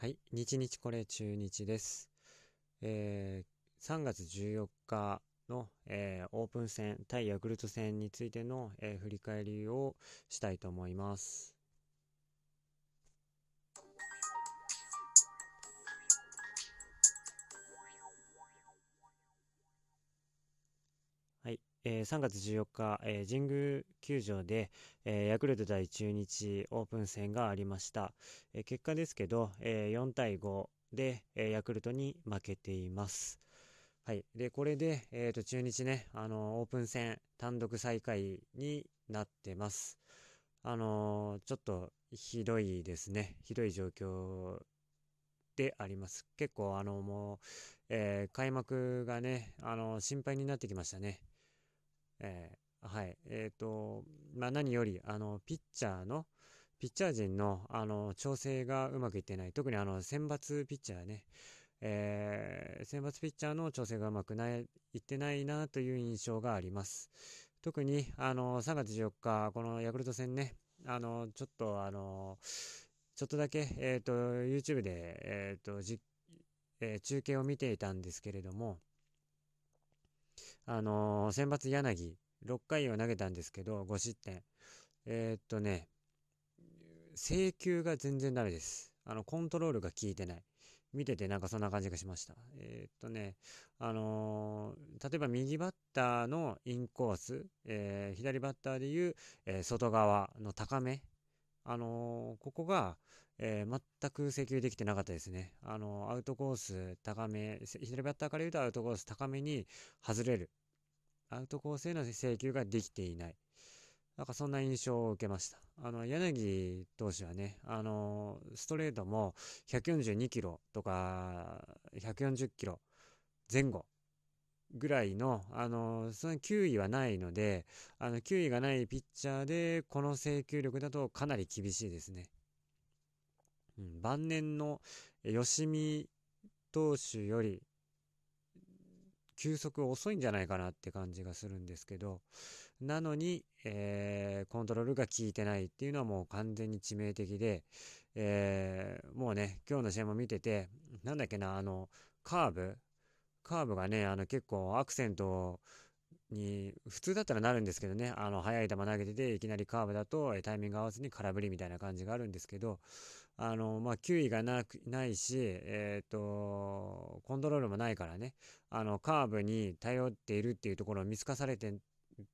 はい、日日これ中日です。えー、3月14日の、えー、オープン戦対ヤクルト戦についての、えー、振り返りをしたいと思います。えー、3月14日、えー、神宮球場で、えー、ヤクルト対中日オープン戦がありました。え結果ですけど、え4対5で、えヤクルトに負けています。はい。で、これで、えー、と中日ね、あのオープン戦単独最下位になってます。あのちょっとひどいですね。ひどい状況であります。結構、あのもう、え開幕がね、あの心配になってきましたね。えー、はい。えっ、ー、と、まあ、何より、あの、ピッチャーの、ピッチャー陣の、あの、調整がうまくいってない。特にあの、選抜ピッチャーね、えー、選抜ピッチャーの調整がうまくない、いってないなという印象があります。特に、あの、3月14日、このヤクルト戦ね、あの、ちょっと、あの、ちょっとだけ、えっ、ー、と、YouTube で、えっ、ー、と、じ、えー、中継を見ていたんですけれども、あのー、選抜柳、6回を投げたんですけど、5失点。えー、っとね、制球が全然ダメです。あの、コントロールが効いてない。見ててなんかそんな感じがしました。えー、っとね、あのー、例えば右バッターのインコース、えー、左バッターでいう、え外側の高め、あのここが、えー、全く制球できてなかったですね。あの、アウトコース高め、左バッターから言うとアウトコース高めに外れる。アウトコースへの制球ができていない。なんかそんな印象を受けました。あの、柳投手はね、あの、ストレートも142キロとか140キロ前後ぐらいの、あの、その球威はないので、あの、球威がないピッチャーで、この制球力だとかなり厳しいですね。うん、晩年の吉見投手より球速遅いんじゃないかなって感じがするんですけど、なのに、えー、コントロールが効いてないっていうのはもう完全に致命的で、えー、もうね、今日の試合も見てて、なんだっけな、あの、カーブカーブがね、あの結構アクセントに、普通だったらなるんですけどね、あの、速い球投げてて、いきなりカーブだと、タイミング合わずに空振りみたいな感じがあるんですけど、あの、まあ、球威がなく、ないし、えっ、ー、と、コントロールもないからね、あの、カーブに頼っているっていうところを見透かされて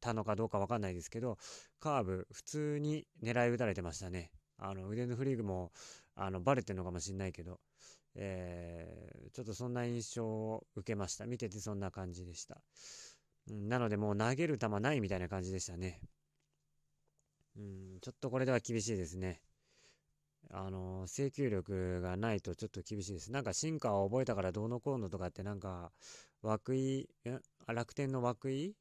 たのかどうかわかんないですけど、カーブ、普通に狙い打たれてましたね。あの、腕のフリーグも、あの、バレてるのかもしんないけど、えー、ちょっとそんな印象を受けました。見ててそんな感じでした。なのでもう投げる球ないみたいな感じでしたね。うん、ちょっとこれでは厳しいですね。あの、制球力がないとちょっと厳しいです。なんか進化を覚えたからどうのこうのとかってなんか、涌井、楽天の涌井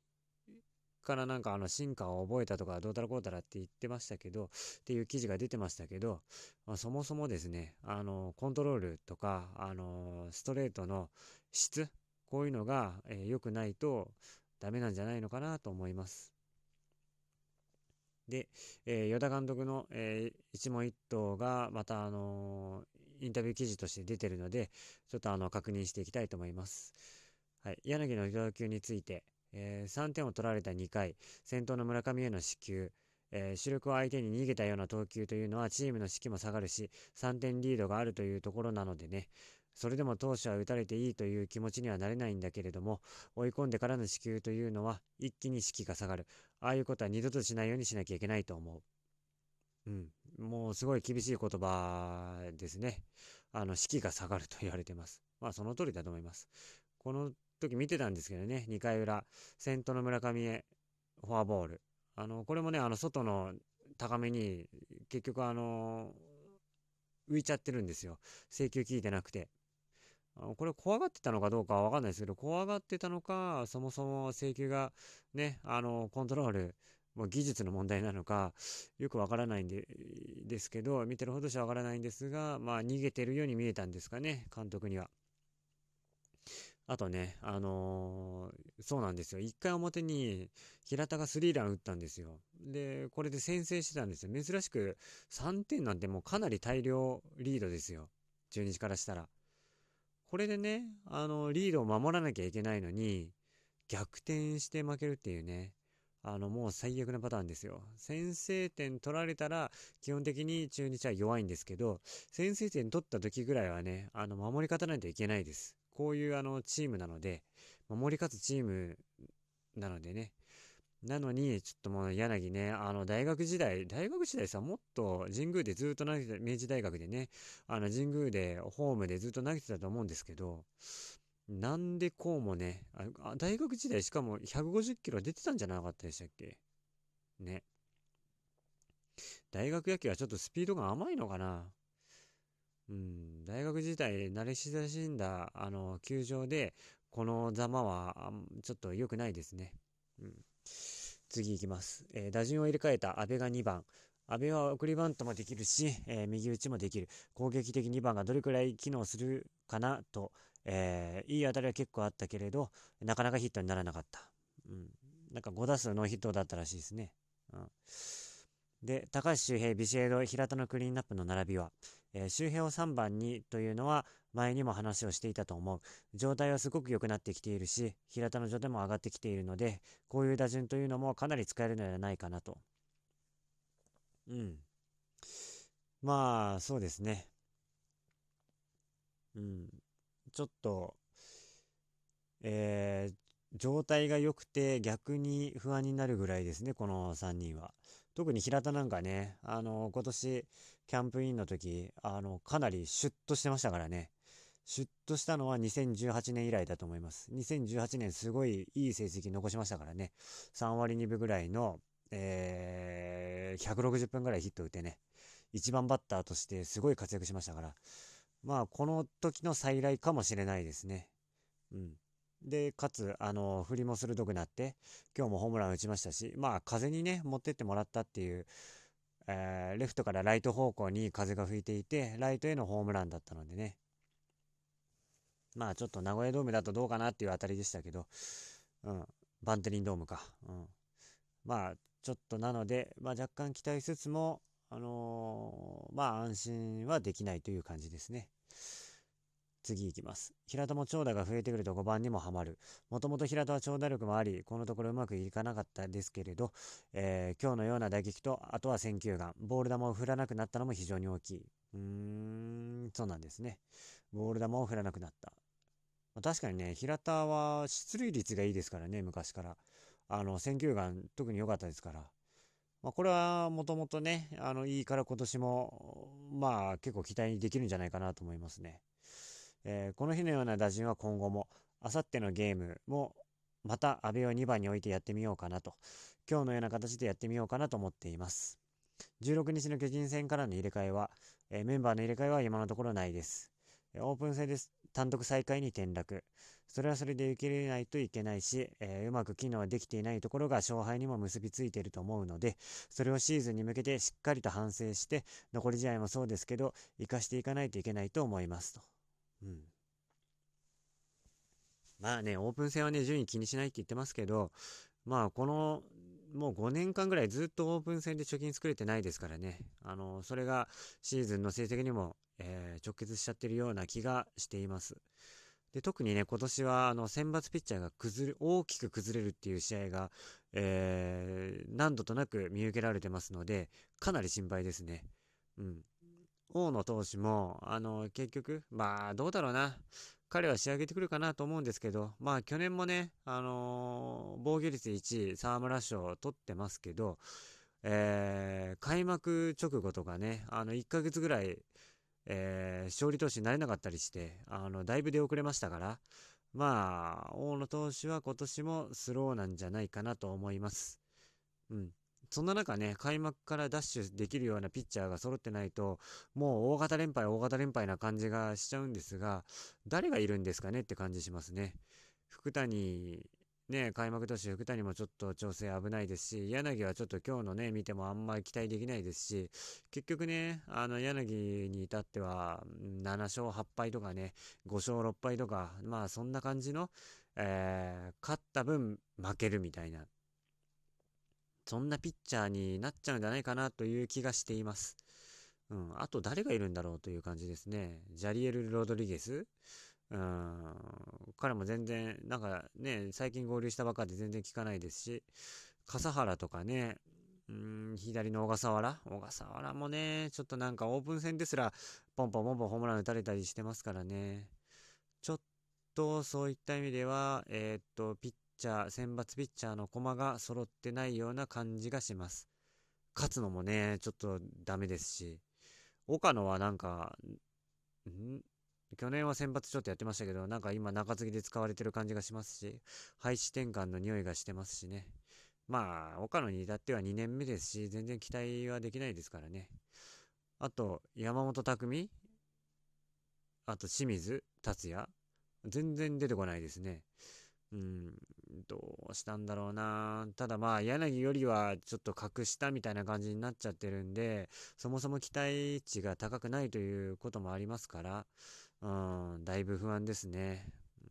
からなんかあの進化を覚えたとかどうたらこうたらって言ってましたけど、っていう記事が出てましたけど、まあ、そもそもですね、あの、コントロールとか、あの、ストレートの質、こういうのが良、えー、くないと、ダメなんじゃないのかなと思います。で、えー、与田監督の、えー、一問一答がまた、あのー、インタビュー記事として出てるので、ちょっとあの確認していきたいと思います。はい、柳の要求について、えー、3点を取られた2回、先頭の村上への支給、えー、主力を相手に逃げたような投球というのはチームの士気も下がるし、3点リードがあるというところなのでね、それでも投手は打たれていいという気持ちにはなれないんだけれども、追い込んでからの支給というのは一気に士気が下がる。ああいうことは二度としないようにしなきゃいけないと思う。うん。もうすごい厳しい言葉ですね。あの、士気が下がると言われてます。まあその通りだと思います。この時見てたんですけどね、2回裏、先頭の村上へフォアボール。あの、これもね、あの、外の高めに、結局あの、浮いちゃってるんですよ。制球効いてなくて。これ怖がってたのかどうかはわかんないですけど、怖がってたのか、そもそも請求がね、あの、コントロール、もう技術の問題なのか、よくわからないんで、ですけど、見てるほどしはわからないんですが、まあ逃げてるように見えたんですかね、監督には。あとね、あのー、そうなんですよ。1回表に平田がスリーラン打ったんですよ。で、これで先制してたんですよ。珍しく3点なんてもうかなり大量リードですよ。中日からしたら。これでね、あの、リードを守らなきゃいけないのに、逆転して負けるっていうね、あの、もう最悪なパターンですよ。先制点取られたら、基本的に中日は弱いんですけど、先制点取った時ぐらいはね、あの、守り勝たないといけないです。こういうあの、チームなので、守り勝つチームなのでね。なのに、ちょっともう柳ね、あの、大学時代、大学時代さ、もっと神宮でずっと投げてた、明治大学でね、あの、神宮で、ホームでずっと投げてたと思うんですけど、なんでこうもね、あ大学時代しかも150キロ出てたんじゃなかったでしたっけ？ね。大学野球はちょっとスピードが甘いのかな？うん、大学時代慣れ親しんだ、あの、球場で、このざまは、ちょっと良くないですね。うん。次行きます。えー、打順を入れ替えた阿部が2番。阿部は送りバントもできるし、えー、右打ちもできる。攻撃的2番がどれくらい機能するかなと、えー、いい当たりは結構あったけれど、なかなかヒットにならなかった。うん。なんか5打数ノーヒットだったらしいですね。うん。で、高橋周平、ビシエド、平田のクリーンナップの並びは、えー、周平を3番にというのは前にも話をしていたと思う。状態はすごく良くなってきているし、平田の状態も上がってきているので、こういう打順というのもかなり使えるのではないかなと。うん。まあ、そうですね。うん。ちょっと、えー、状態が良くて逆に不安になるぐらいですね、この3人は。特に平田なんかね、あの、今年、キャンプインの時、あの、かなりシュッとしてましたからね。シュッとしたのは2018年以来だと思います。2018年すごいいい成績残しましたからね。3割2分ぐらいの、えー、160分ぐらいヒット打ってね。1番バッターとしてすごい活躍しましたから。まあ、この時の再来かもしれないですね。うん。で、かつ、あの、振りも鋭くなって、今日もホームラン打ちましたし、まあ、風にね、持ってってもらったっていう、えー、レフトからライト方向に風が吹いていて、ライトへのホームランだったのでね。まあ、ちょっと名古屋ドームだとどうかなっていうあたりでしたけど、うん、バンテリンドームか。うん。まあ、ちょっとなので、まあ、若干期待しつつも、あのー、まあ、安心はできないという感じですね。次行きます。平田も長打が増えてくると5番にもはまる。もともと平田は長打力もあり、このところうまくいかなかったですけれど、えー、今日のような打撃と、あとは選球眼、ボール球を振らなくなったのも非常に大きい。うーん、そうなんですね。ボール球を振らなくなった。まあ、確かにね、平田は出塁率がいいですからね、昔から。あの、選球眼、特に良かったですから。まあ、これはもともとね、あの、いいから今年も、まあ、結構期待できるんじゃないかなと思いますね。えー、この日のような打順は今後も、あさってのゲームも、また阿部を2番に置いてやってみようかなと、今日のような形でやってみようかなと思っています。16日の巨人戦からの入れ替えは、えー、メンバーの入れ替えは今のところないです。オープン戦です。単独最下位に転落。それはそれで受け入れないといけないし、えー、うまく機能できていないところが勝敗にも結びついていると思うので、それをシーズンに向けてしっかりと反省して、残り試合もそうですけど、活かしていかないといけないと思いますと。うん。まあね、オープン戦はね、順位気にしないって言ってますけど、まあこの、もう5年間ぐらいずっとオープン戦で貯金作れてないですからね。あの、それがシーズンの成績にも、えー、直結しちゃってるような気がしています。で、特にね、今年は、あの、選抜ピッチャーが崩れ、大きく崩れるっていう試合が、えー、何度となく見受けられてますので、かなり心配ですね。うん。大野投手も、あの、結局、まあ、どうだろうな。彼は仕上げてくるかなと思うんですけど、まあ、去年もね、あのー、防御率1位、沢村賞を取ってますけど、えー、開幕直後とかね、あの、1ヶ月ぐらい、えー、勝利投手になれなかったりして、あの、だいぶ出遅れましたから、まあ、大野投手は今年もスローなんじゃないかなと思います。うん。そんな中ね、開幕からダッシュできるようなピッチャーが揃ってないと、もう大型連敗、大型連敗な感じがしちゃうんですが、誰がいるんですかねって感じしますね。福谷、ね、開幕投手福谷もちょっと調整危ないですし、柳はちょっと今日のね、見てもあんまり期待できないですし、結局ね、あの柳に至っては、7勝8敗とかね、5勝6敗とか、まあそんな感じの、えー、勝った分負けるみたいな、そんなピッチャーになっちゃうんじゃないかなという気がしています。うん、あと誰がいるんだろうという感じですね。ジャリエル・ロドリゲス？うん、彼も全然、なんかね、最近合流したばかりで全然聞かないですし、笠原とかね、うん、左の小笠原？小笠原もね、ちょっとなんかオープン戦ですら、ポンポンポンポンホームラン打たれたりしてますからね。ちょっとそういった意味では、えー、っと、ピッチャー、選抜ピッチャーの駒が揃ってないような感じがします。勝つのもね、ちょっとダメですし、岡野はなんか、ん？去年は先発ちょっとやってましたけど、なんか今中継ぎで使われてる感じがしますし、配置転換の匂いがしてますしね。まあ、岡野に至っては2年目ですし、全然期待はできないですからね。あと、山本匠あと、清水達也？全然出てこないですね。うん、どうしたんだろうな。ただまあ、柳よりはちょっと格下みたいな感じになっちゃってるんで、そもそも期待値が高くないということもありますから、うん、だいぶ不安ですね。うん、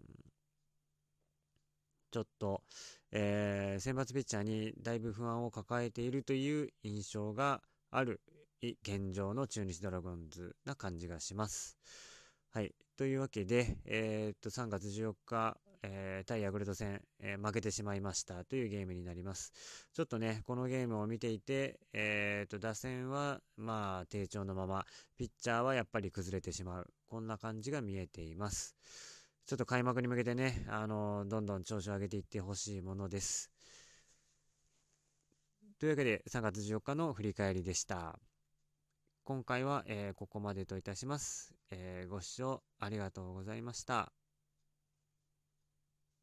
ちょっと、えー、選抜ピッチャーにだいぶ不安を抱えているという印象がある現状の中日ドラゴンズな感じがします。はい。というわけで、えー、っと、3月14日、えー、対ヤクルト戦、えー、負けてしまいましたというゲームになります。ちょっとね、このゲームを見ていて、えー、と、打線は、まあ、低調のまま、ピッチャーはやっぱり崩れてしまう。こんな感じが見えています。ちょっと開幕に向けてね、あのどんどん調子を上げていってほしいものです。というわけで、3月14日の振り返りでした。今回は、えー、ここまでといたします。えー、ご視聴ありがとうございました。